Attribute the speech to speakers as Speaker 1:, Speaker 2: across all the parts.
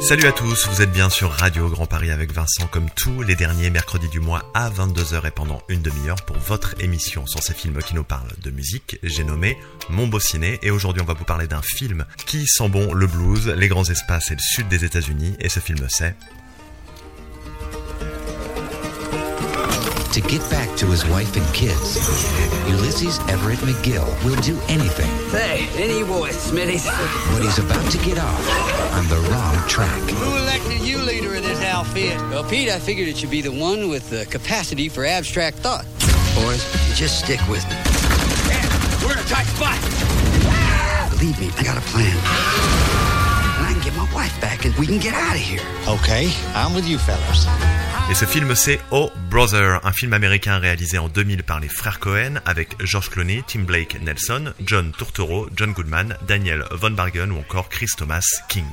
Speaker 1: Salut à tous, vous êtes bien sur Radio Grand Paris avec Vincent comme tous les derniers mercredis du mois à 22h et pendant une demi-heure pour votre émission sur ces films qui nous parlent de musique. J'ai nommé Mon Beau Ciné et aujourd'hui on va vous parler d'un film qui sent bon le blues, les grands espaces et le sud des États-Unis et ce film c'est
Speaker 2: To get back to his wife and kids, Ulysses Everett McGill will do anything.
Speaker 3: Hey, any boy, Smitty's.
Speaker 2: But he's about to get off on the wrong track.
Speaker 3: Who elected you leader of this outfit? Well, Pete, I figured it should be the one with the capacity for abstract thought. Boys, just stick with me. we're in a tight spot. Believe me, I got a plan. Wife back and we can get out of here.
Speaker 4: Okay, I'm with you fellas.
Speaker 1: Et ce film c'est Oh Brother, un film américain réalisé en 2000 par les frères Cohen avec George Clooney, Tim Blake Nelson, John Turturro, John Goodman, Daniel Von Bargen ou encore Chris Thomas King.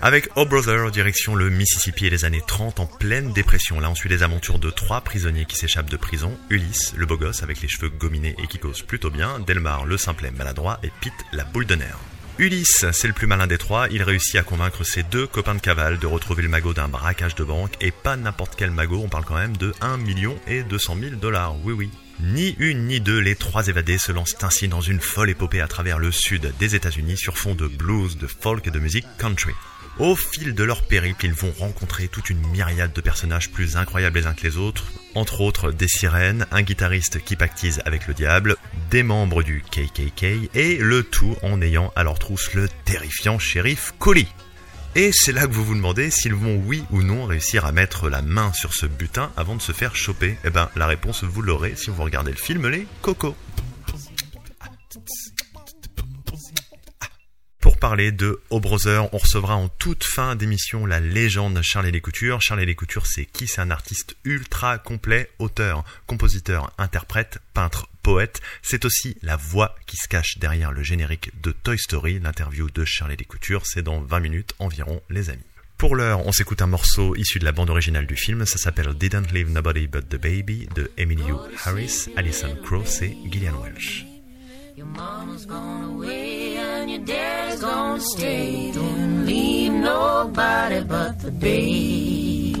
Speaker 1: Avec Oh Brother, direction le Mississippi et les années 30 en pleine dépression. Là, on suit les aventures de trois prisonniers qui s'échappent de prison. Ulysse, le beau gosse avec les cheveux gominés et qui cause plutôt bien. Delmar, le simplet maladroit. Et Pete, la boule de nerfs. Ulysse, c'est le plus malin des trois, il réussit à convaincre ses deux copains de cavale de retrouver le magot d'un braquage de banque, et pas n'importe quel magot, on parle quand même de 1 million et 200 000 dollars, oui oui. Ni une ni deux, les trois évadés se lancent ainsi dans une folle épopée à travers le sud des États-Unis sur fond de blues, de folk et de musique country. Au fil de leur périple, ils vont rencontrer toute une myriade de personnages plus incroyables les uns que les autres, entre autres des sirènes, un guitariste qui pactise avec le diable, des membres du KKK, et le tout en ayant à leur trousse le terrifiant shérif Collie. Et c'est là que vous vous demandez s'ils vont oui ou non réussir à mettre la main sur ce butin avant de se faire choper. Eh ben, la réponse vous l'aurez si vous regardez le film Les Cocos. Parler de O Brother, on recevra en toute fin d'émission la légende Charlie Lécouture. Charlie Lécouture, c'est qui? C'est un artiste ultra complet, auteur, compositeur, interprète, peintre, poète. C'est aussi la voix qui se cache derrière le générique de Toy Story. L'interview de Charlie Lécouture, c'est dans 20 minutes environ, les amis. Pour l'heure, on s'écoute un morceau issu de la bande originale du film. Ça s'appelle Didn't Leave Nobody But the Baby de Emily Harris, Alison Krauss et Gillian Welch.
Speaker 5: Your mama's gone away and your dad's gonna stay. Don't leave nobody but the baby.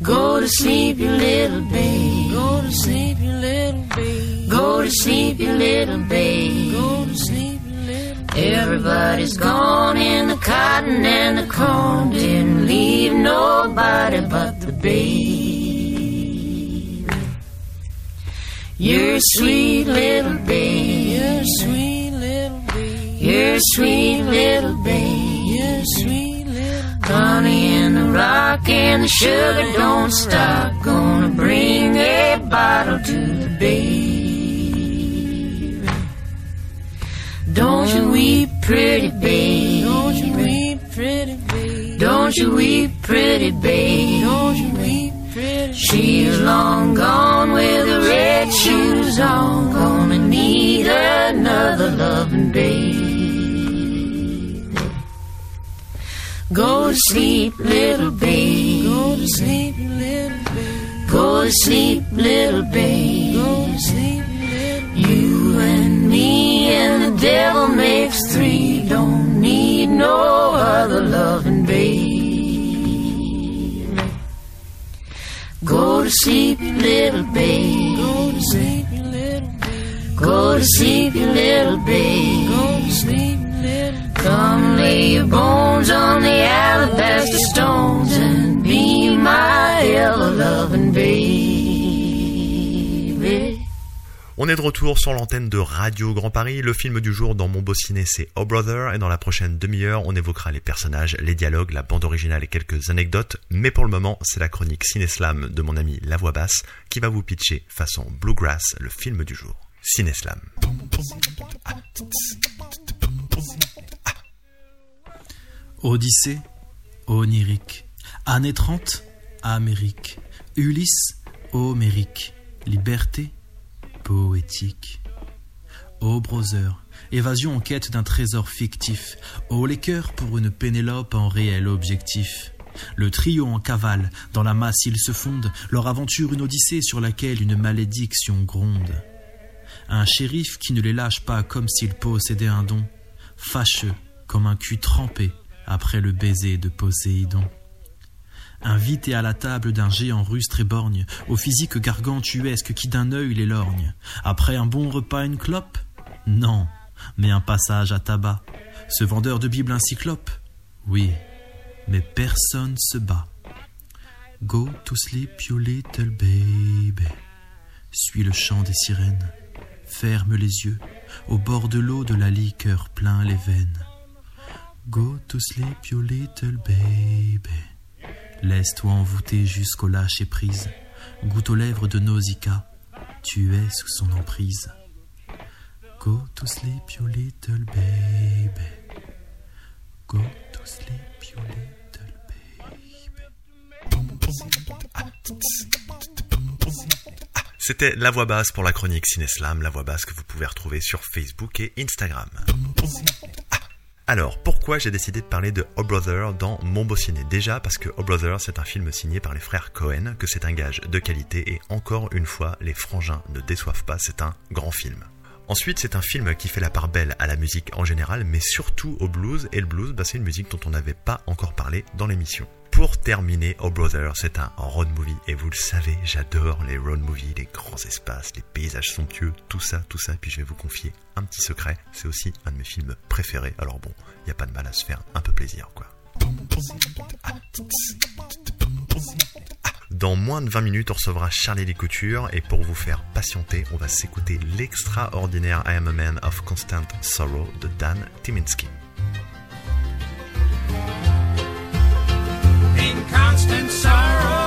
Speaker 5: Go to sleep, you little baby. Go to sleep, you little baby. Go to sleep, you little baby. Go to sleep, you little baby. Everybody's gone in the cotton and the corn. Didn't leave nobody but the baby. You're a sweet little baby. You're a sweet little baby. You're a sweet little baby. You're a sweet little baby. Honey in the rock and the sugar don't stop. Gonna bring a bottle to the baby. Don't you weep, pretty baby. Don't you weep, pretty baby. Don't you weep, pretty baby. Don't you. She's long gone with the red shoes on. Gonna need another loving baby. Go to sleep, little baby. Go to sleep, little baby. Go to sleep, little baby. Go to sleep, little You and me and the devil makes three. Don't need no other loving baby. Go to sleep, you little babe. Go to sleep, you little babe. Go to sleep, you little babe. Go to sleep, little Come lay your bones on the alabaster stones and be my ever loving baby.
Speaker 1: On est de retour sur l'antenne de Radio Grand Paris. Le film du jour dans mon beau ciné, c'est Oh Brother. Et dans la prochaine demi-heure, on évoquera les personnages, les dialogues, la bande originale et quelques anecdotes. Mais pour le moment, c'est la chronique Ciné-Slam de mon ami La Voix Basse qui va vous pitcher façon Bluegrass le film du jour. Ciné-Slam.
Speaker 6: Odyssée, onirique. Année 30, Amérique. Ulysse, Homérique. Liberté, poétique. Oh brother, évasion en quête d'un trésor fictif. Oh les cœurs pour une Pénélope en réel objectif. Le trio en cavale, dans la masse ils se fondent, leur aventure une odyssée sur laquelle une malédiction gronde. Un shérif qui ne les lâche pas comme s'il possédait un don, fâcheux comme un cul trempé après le baiser de Poséidon. Invité à la table d'un géant russe très borgne, au physique gargantuesque qui d'un œil les lorgne. Après un bon repas, une clope? Non, mais un passage à tabac. Ce vendeur de Bible un cyclope? Oui, mais personne se bat. Go to sleep, you little baby. Suis le chant des sirènes. Ferme les yeux. Au bord de l'eau de la liqueur plein les veines. Go to sleep, you little baby. Laisse-toi envoûter jusqu'au lâcher prise. Goûte aux lèvres de Nausicaa. Tu es sous son emprise. Go to sleep, you little baby. Go to sleep, you little
Speaker 1: C'était la voix basse pour la chronique Cineslam, la voix basse que vous pouvez retrouver sur Facebook et Instagram. Alors, pourquoi j'ai décidé de parler de O Brother dans Mon Beau Déjà parce que O Brother, c'est un film signé par les frères Cohen, que c'est un gage de qualité et encore une fois, les frangins ne déçoivent pas, c'est un grand film. Ensuite, c'est un film qui fait la part belle à la musique en général, mais surtout au blues, et le blues, bah, c'est une musique dont on n'avait pas encore parlé dans l'émission. Pour terminer, Oh Brother, c'est un road movie, et vous le savez, j'adore les road movies, les grands espaces, les paysages somptueux, tout ça, tout ça, puis je vais vous confier un petit secret, c'est aussi un de mes films préférés, alors bon, il n'y a pas de mal à se faire un peu plaisir, quoi. Dans moins de 20 minutes, on recevra Charlie Couture et pour vous faire patienter, on va s'écouter l'extraordinaire I Am a Man of Constant Sorrow de Dan Timinski.
Speaker 7: Constant sorrow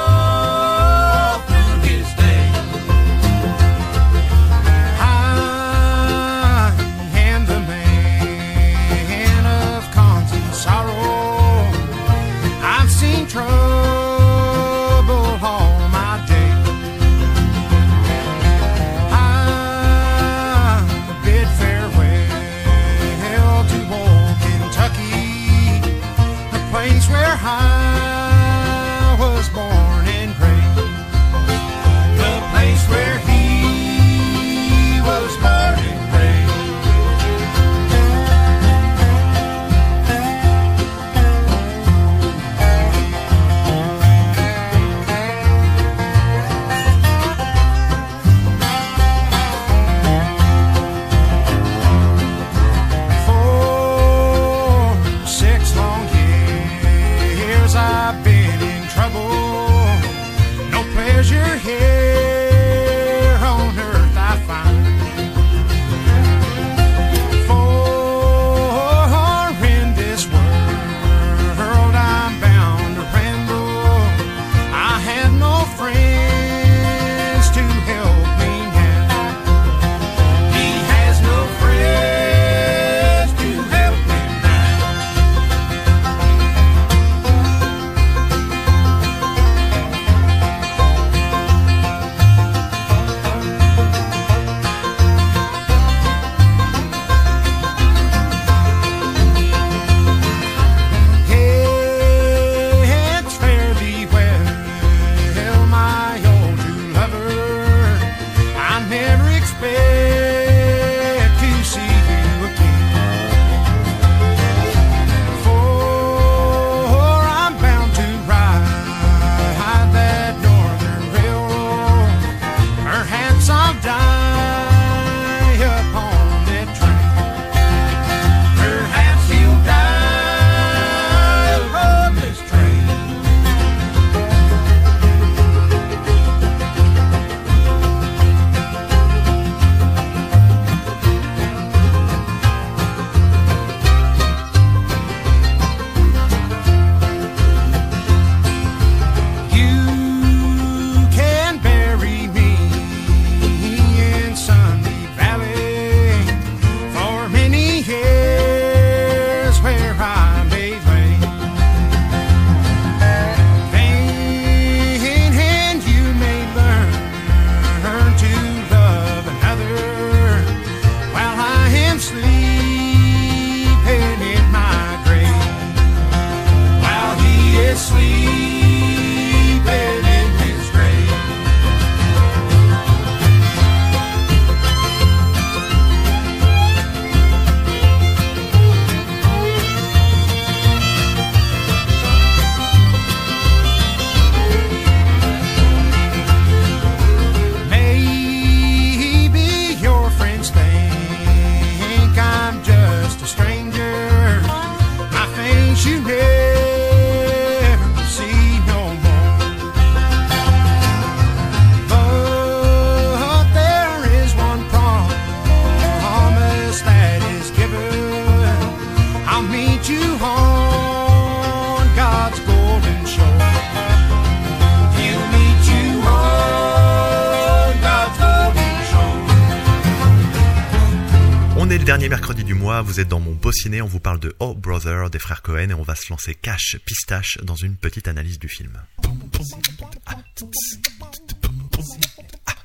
Speaker 1: mercredi du mois, vous êtes dans mon beau ciné, on vous parle de Oh Brother des frères Cohen et on va se lancer cash pistache dans une petite analyse du film.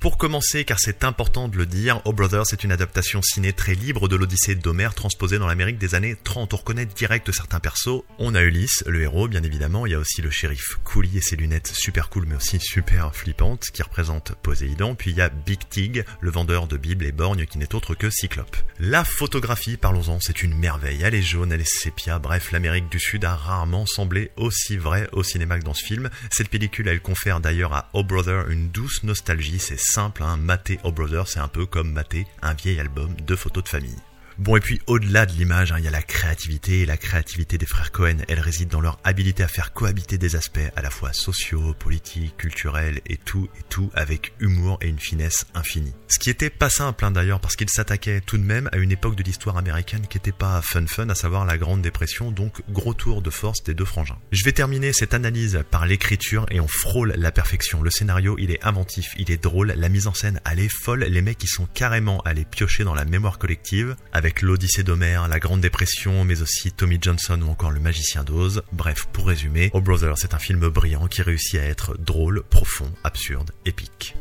Speaker 1: Pour commencer, car c'est important de le dire, Oh Brother c'est une adaptation ciné très libre de l'Odyssée d'Homère transposée dans l'Amérique des années 30. On reconnaît direct certains persos. On a Ulysse, le héros bien évidemment, il y a aussi le shérif Cooley et ses lunettes super cool mais aussi super flippantes qui représentent Poséidon. Puis il y a Big Tig, le vendeur de Bibles et borgnes qui n'est autre que Cyclope. La photographie, parlons-en, c'est une merveille. Elle est jaune, elle est sépia, bref, l'Amérique du Sud a rarement semblé aussi vrai au cinéma que dans ce film. Cette pellicule, elle confère d'ailleurs à Oh Brother une douce nostalgie, simple, hein, mater Oh Brother, c'est un peu comme mater un vieil album de photos de famille. Bon et puis au-delà de l'image, hein, il y a la créativité et la créativité des frères Cohen, elle réside dans leur habilité à faire cohabiter des aspects à la fois sociaux, politiques, culturels et tout et tout avec humour et une finesse infinie. Ce qui était pas simple hein, d'ailleurs parce qu'ils s'attaquaient tout de même à une époque de l'histoire américaine qui était pas fun fun, à savoir la Grande Dépression, donc gros tour de force des deux frangins. Je vais terminer cette analyse par l'écriture et on frôle la perfection. Le scénario il est inventif, il est drôle, la mise en scène elle est folle, les mecs ils sont carrément allés piocher dans la mémoire collective avec l'Odyssée d'Homère, la Grande Dépression, mais aussi Tommy Johnson ou encore le Magicien d'Oz. Bref, pour résumer, Oh Brother, c'est un film brillant qui réussit à être drôle, profond, absurde, épique.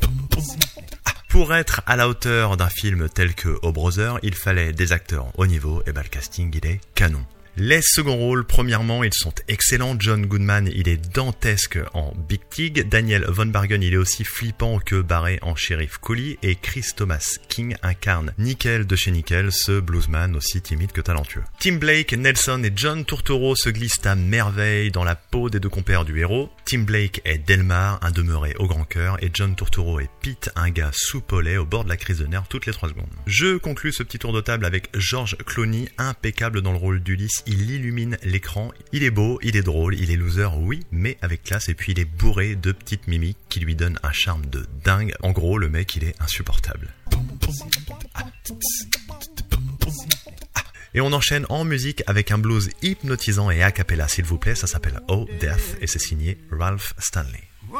Speaker 1: Pour être à la hauteur d'un film tel que Oh Brother, il fallait des acteurs au niveau, et ben le casting il est canon. Les seconds rôles, premièrement, ils sont excellents. John Goodman, il est dantesque en Big Tig. Daniel Von Bargen, il est aussi flippant que barré en Sheriff Cooley. Et Chris Thomas King incarne Nickel de chez Nickel, ce bluesman aussi timide que talentueux. Tim Blake, Nelson et John Turturro se glissent à merveille dans la peau des deux compères du héros. Tim Blake est Delmar, un demeuré au grand cœur, et John Turturro est Pete, un gars soupolé au bord de la crise de nerfs toutes les trois secondes. Je conclus ce petit tour de table avec George Clooney, impeccable dans le rôle d'Ulysse. Il illumine l'écran. Il est beau, il est drôle, il est loser, oui, mais avec classe. Et puis il est bourré de petites mimiques qui lui donnent un charme de dingue. En gros, le mec, il est insupportable. Et on enchaîne en musique avec un blues hypnotisant et a cappella, s'il vous plaît. Ça s'appelle Oh Death et c'est signé Ralph Stanley.
Speaker 8: Whoa,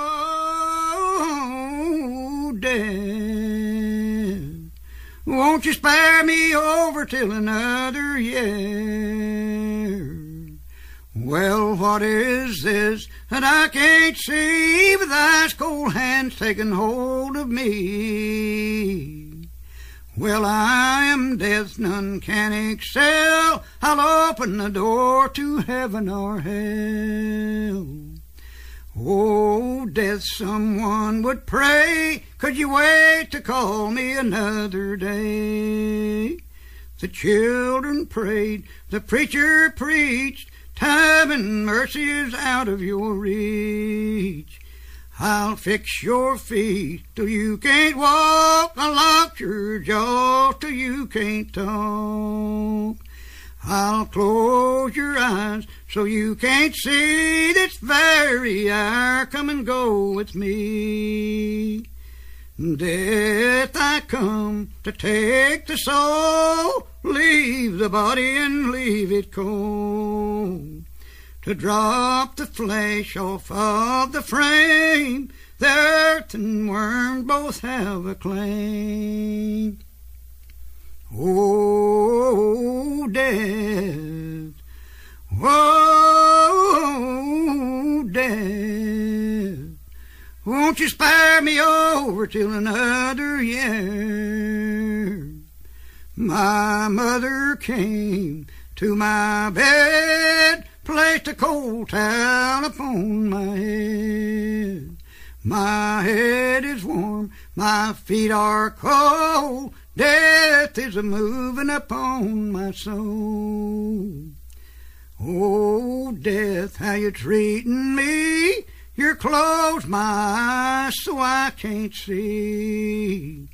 Speaker 8: Dad, won't you spare me over till another year? Well, what is this that I can't see with ice cold hands taking hold of me? Well, I am death, none can excel. I'll open the door to heaven or hell. Oh, death, someone would pray. Could you wait to call me another day? The children prayed, the preacher preached. Time and mercy is out of your reach. I'll fix your feet till you can't walk. I'll lock your jaw till you can't talk. I'll close your eyes so you can't see this very hour. Come and go with me. Death, I come to take the soul, leave the body and leave it cold. To drop the flesh off of the frame, the earth and worm both have a claim. Oh, death. Oh, death. You spare me over till another year? My mother came to my bed, placed a cold towel upon my head. My head is warm, my feet are cold. Death is a moving upon my soul. Oh, death, how you treating me? You're closed my eyes so I can't see.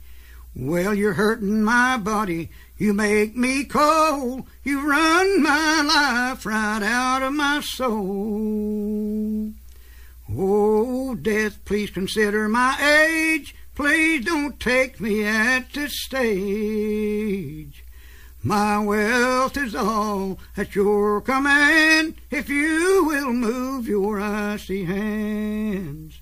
Speaker 8: Well, you're hurting my body. You make me cold. You run my life right out of my soul. Oh, death, please consider my age. Please don't take me at this stage. My wealth is all at your command if you will move your icy hands.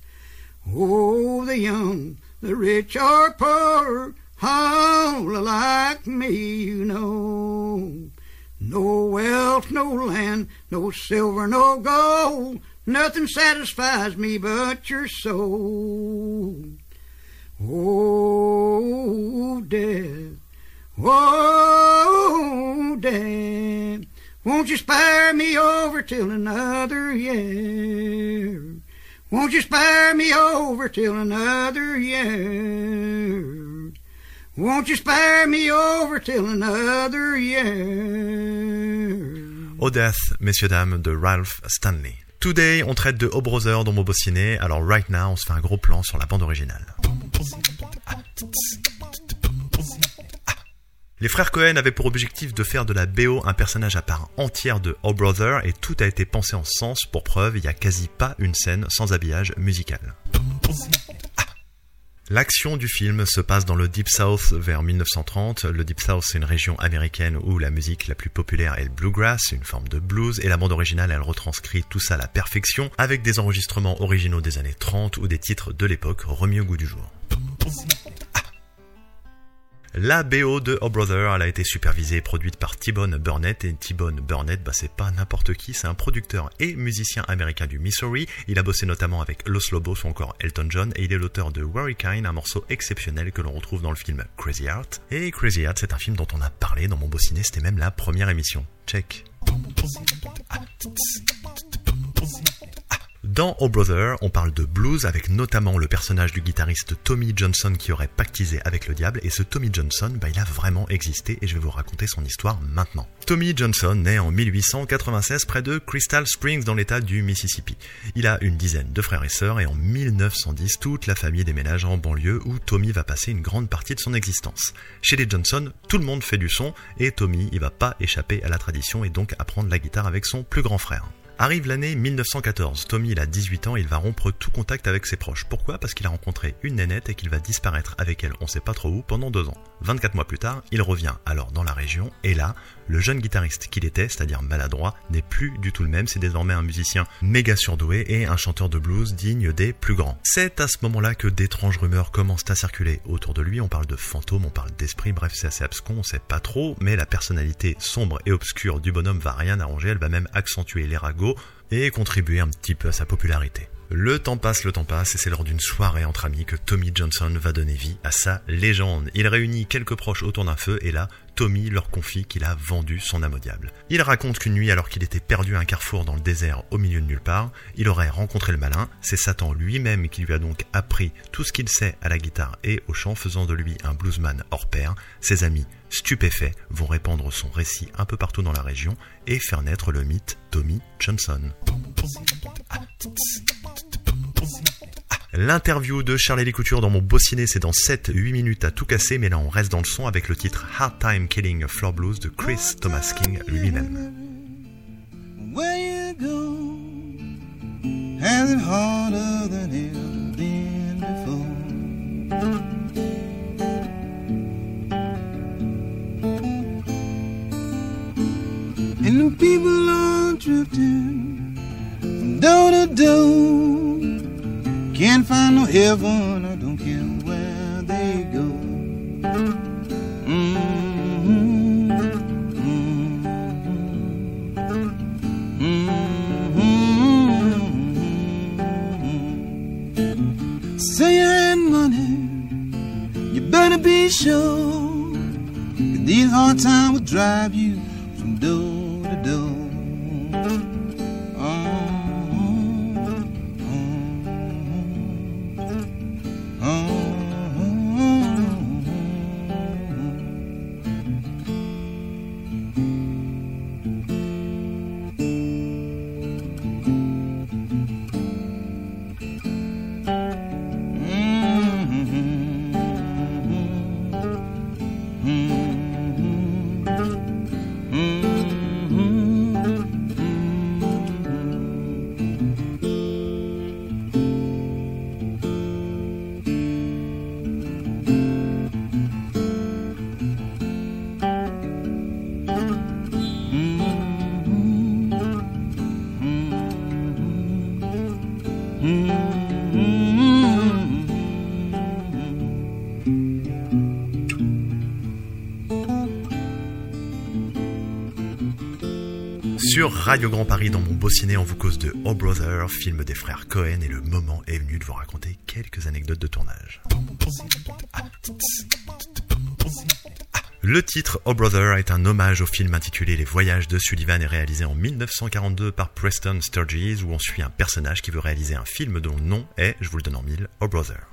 Speaker 8: Oh, the young, the rich or poor, all alike me, you know. No wealth, no land, no silver, no gold. Nothing satisfies me but your soul. Oh, death. Oh, death. Won't you spare me over till another year? Won't you spare me over till another year? Won't you spare me over till another year?
Speaker 1: Oh Death, messieurs dames, de Ralph Stanley. Today, on traite de Oh Brother dans mon beau ciné, alors right now, on se fait un gros plan sur la bande originale. Les frères Cohen avaient pour objectif de faire de la BO un personnage à part entière de Oh Brother et tout a été pensé en sens. Pour preuve, il n'y a quasi pas une scène sans habillage musical. L'action du film se passe dans le Deep South vers 1930. Le Deep South, c'est une région américaine où la musique la plus populaire est le bluegrass, une forme de blues, et la bande originale, elle retranscrit tout ça à la perfection, avec des enregistrements originaux des années 30 ou des titres de l'époque remis au goût du jour. La BO de Oh Brother, elle a été supervisée et produite par T-Bone Burnett. Et T-Bone Burnett, bah, c'est pas n'importe qui, c'est un producteur et musicien américain du Missouri. Il a bossé notamment avec Los Lobos ou encore Elton John. Et il est l'auteur de Hurricane, un morceau exceptionnel que l'on retrouve dans le film Crazy Heart. Et Crazy Heart, c'est un film dont on a parlé dans mon beau ciné, c'était même la première émission. Check. Dans Oh Brother, on parle de blues avec notamment le personnage du guitariste Tommy Johnson qui aurait pactisé avec le diable et ce Tommy Johnson, bah, il a vraiment existé et je vais vous raconter son histoire maintenant. Tommy Johnson naît en 1896 près de Crystal Springs dans l'état du Mississippi. Il a une dizaine de frères et sœurs et en 1910 toute la famille déménage en banlieue où Tommy va passer une grande partie de son existence. Chez les Johnson, tout le monde fait du son et Tommy, il va pas échapper à la tradition et donc apprendre la guitare avec son plus grand frère. Arrive l'année 1914. Tommy, il a 18 ans, il va rompre tout contact avec ses proches. Pourquoi? Parce qu'il a rencontré une nénette et qu'il va disparaître avec elle, on sait pas trop où, pendant deux ans. 24 mois plus tard, il revient alors dans la région, et là, le jeune guitariste qu'il était, c'est-à-dire maladroit, n'est plus du tout le même. C'est désormais un musicien méga surdoué et un chanteur de blues digne des plus grands. C'est à ce moment-là que d'étranges rumeurs commencent à circuler autour de lui. On parle de fantômes, on parle d'esprit, bref, c'est assez abscon, on sait pas trop, mais la personnalité sombre et obscure du bonhomme va rien arranger. Elle va même accentuer les ragots et contribuer un petit peu à sa popularité. Le temps passe, le temps passe, et c'est lors d'une soirée entre amis que Tommy Johnson va donner vie à sa légende. Il réunit quelques proches autour d'un feu, et là, Tommy leur confie qu'il a vendu son âme au diable. Il raconte qu'une nuit, alors qu'il était perdu à un carrefour dans le désert au milieu de nulle part, il aurait rencontré le malin. C'est Satan lui-même qui lui a donc appris tout ce qu'il sait à la guitare et au chant, faisant de lui un bluesman hors pair. Ses amis, stupéfaits, vont répandre son récit un peu partout dans la région et faire naître le mythe Tommy Johnson. L'interview de Charlie Couture dans mon beau ciné, c'est dans 7-8 minutes à tout casser, mais là on reste dans le son avec le titre Hard Time Killing Floor Blues de Chris Thomas King lui-même.
Speaker 9: Can't find no heaven, I don't care where they go. Mm-hmm. Mm-hmm. Had money, you better be sure. These hard times will drive you
Speaker 1: Sur Radio Grand Paris, dans mon beau ciné, vous cause de Oh Brother, film des frères Cohen, et le moment est venu de vous raconter quelques anecdotes de tournage. Le titre Oh Brother est un hommage au film intitulé Les Voyages de Sullivan et réalisé en 1942 par Preston Sturges où on suit un personnage qui veut réaliser un film dont le nom est, je vous le donne en mille, Oh Brother.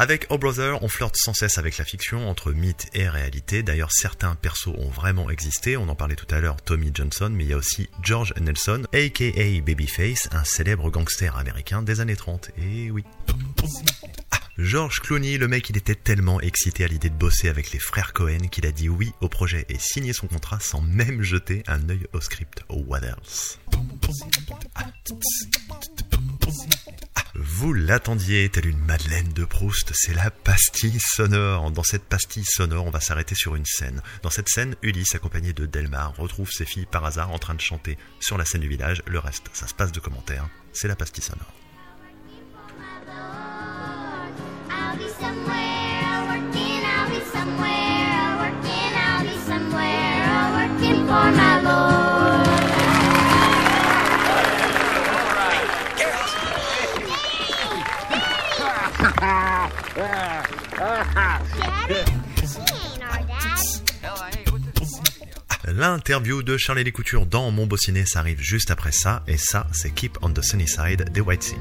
Speaker 1: Avec Oh Brother, on flirte sans cesse avec la fiction, entre mythe et réalité. D'ailleurs, certains persos ont vraiment existé. On en parlait tout à l'heure, Tommy Johnson, mais il y a aussi George Nelson, aka Babyface, un célèbre gangster américain des années 30. Et oui. Ah, George Clooney, le mec, il était tellement excité à l'idée de bosser avec les frères Cohen qu'il a dit oui au projet et signé son contrat sans même jeter un œil au script. What else? Vous l'attendiez, telle une Madeleine de Proust, c'est la pastille sonore. Dans cette pastille sonore, on va s'arrêter sur une scène. Dans cette scène, Ulysse, accompagné de Delmar, retrouve ses filles par hasard en train de chanter sur la scène du village. Le reste, ça se passe de commentaires. C'est la pastille sonore. L'interview de Charlie Les Coutures dans Mon Beau Ciné, arrive juste après ça, et ça, c'est Keep on the Sunny Side des White Sea.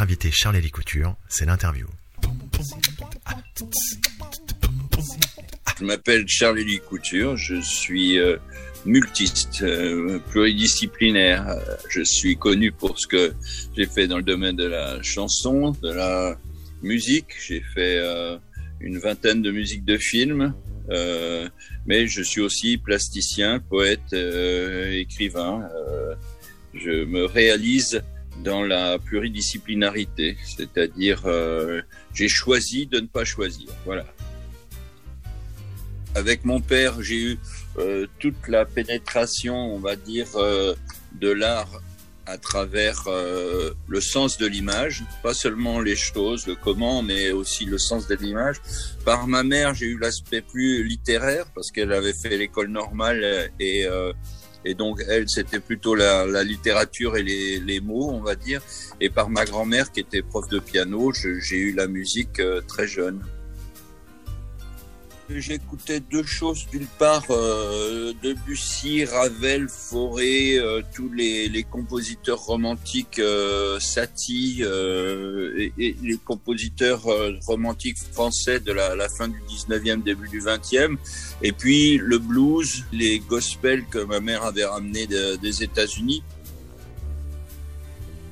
Speaker 1: Notre invité Charlie Couture, c'est l'interview.
Speaker 10: Je m'appelle Charlie Couture, je suis euh, multiste, euh, pluridisciplinaire. Je suis connu pour ce que j'ai fait dans le domaine de la chanson, de la musique. J'ai fait euh, une vingtaine de musiques de films, mais je suis aussi plasticien, poète, écrivain. Je me réalise dans la pluridisciplinarité, c'est-à-dire euh, j'ai choisi de ne pas choisir. Voilà. Avec mon père, j'ai eu euh, toute la pénétration, on va dire, euh, de l'art à travers le sens de l'image, pas seulement les choses, le comment, mais aussi le sens de l'image. Par ma mère, j'ai eu l'aspect plus littéraire parce qu'elle avait fait l'école normale et et donc elle, c'était plutôt la, la littérature et les, les, mots, on va dire. Et par ma grand-mère qui était prof de piano, j'ai eu la musique euh, très jeune. J'écoutais deux choses. D'une part, euh, Debussy, Ravel, Fauré, euh, tous les, compositeurs romantiques, euh, Satie euh, et, les compositeurs romantiques français de la, fin du 19e, début du 20e. Et puis le blues, les gospels que ma mère avait ramenés de, des États-Unis.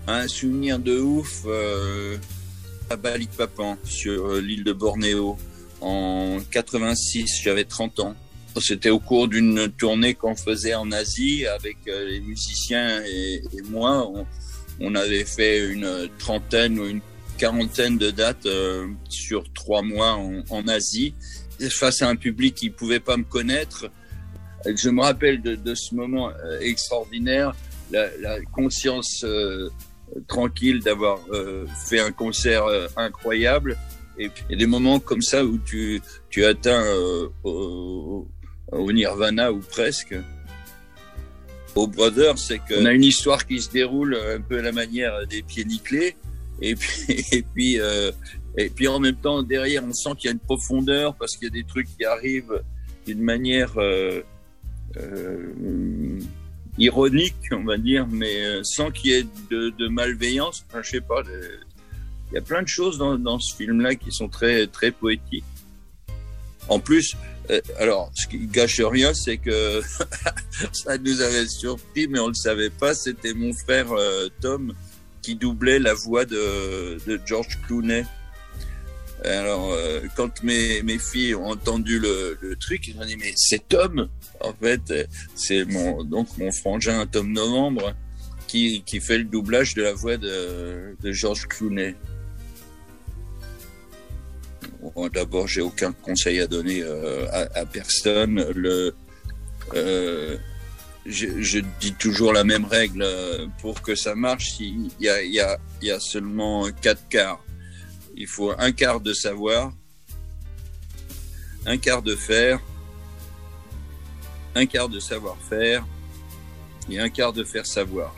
Speaker 10: Un souvenir de ouf à Balikpapan, sur l'île de Bornéo en 86, j'avais 30 ans. C'était au cours d'une tournée qu'on faisait en Asie avec euh, les musiciens et, moi. On, avait fait une trentaine ou une quarantaine de dates euh, sur trois mois en, Asie face à un public qui pouvait pas me connaître. Je me rappelle de, ce moment euh, extraordinaire, la, conscience tranquille d'avoir fait un concert incroyable il y a des moments comme ça où tu, tu atteins euh, au, au, nirvana ou presque. Au Brother, c'est qu'on a une histoire qui se déroule un peu à la manière des pieds nickelés. Et puis, et puis, euh, et puis en même temps, derrière, on sent qu'il y a une profondeur parce qu'il y a des trucs qui arrivent d'une manière euh, ironique, on va dire, mais sans qu'il y ait de, de malveillance. Je sais pas. Il y a plein de choses dans, dans ce film-là qui sont très très poétiques. En plus, euh, alors ce qui gâche rien, c'est que ça nous avait surpris, mais on le savait pas. C'était mon frère euh, Tom qui doublait la voix de, de George Clooney. Alors, euh, quand mes, mes filles ont entendu le, le truc, ils ont dit mais c'est Tom. En fait, c'est mon donc mon frangin Tom Novembre qui, qui fait le doublage de la voix de, de George Clooney. D'abord, j'ai aucun conseil à donner euh, à, personne. Euh, je, dis toujours la même règle pour que ça marche. Il y a, il y a, il y a seulement quatre quarts. Il faut un quart de savoir, un quart de faire, un quart de savoir-faire et un quart de faire savoir.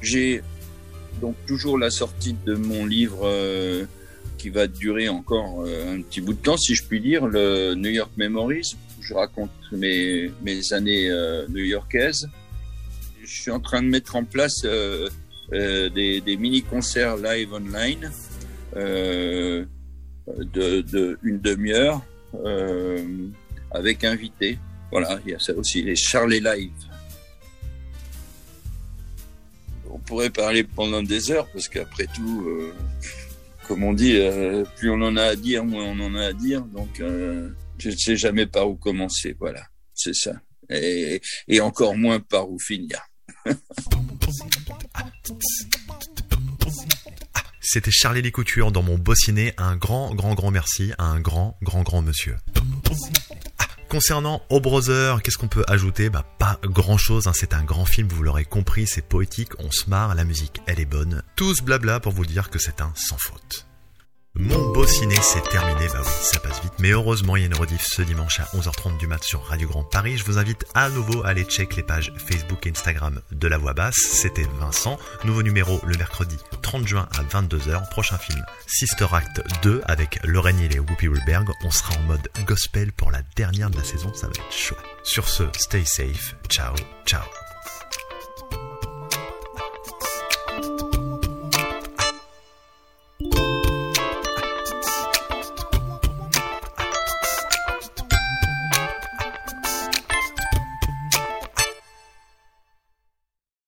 Speaker 10: J'ai donc toujours la sortie de mon livre euh, qui va durer encore euh, un petit bout de temps, si je puis dire, le New York Memories. Je raconte mes, mes années euh, new-yorkaises. Je suis en train de mettre en place euh, des, des mini-concerts live online de, de, une demi-heure avec invités. Voilà, il y a ça aussi, les Charlie Live pourrait parler pendant des heures parce qu'après tout, euh, comme on dit, euh, plus on en a à dire, moins on en a à dire. Donc, euh, je ne sais jamais par où commencer. Voilà, c'est ça. Et, encore moins par où finir.
Speaker 1: C'était Charlie Lécouture dans mon beau. Un grand, grand, grand merci à un grand, grand, grand monsieur. Concernant O Brother, qu'est-ce qu'on peut ajouter? Bah pas grand chose, hein. c'est un grand film, vous l'aurez compris, c'est poétique, on se marre, la musique elle est bonne. Tous blabla pour vous dire que c'est un sans faute. Mon beau ciné, c'est terminé. Bah oui, ça passe vite. Mais heureusement, il y a une rediff ce dimanche à 11h30 du mat sur Radio Grand Paris. Je vous invite à nouveau à aller check les pages Facebook et Instagram de La Voix Basse. C'était Vincent. Nouveau numéro le mercredi 30 juin à 22h. Prochain film, Sister Act 2 avec Lorraine Hill et Whoopi Goldberg. On sera en mode gospel pour la dernière de la saison. Ça va être chaud. Sur ce, stay safe. Ciao, ciao.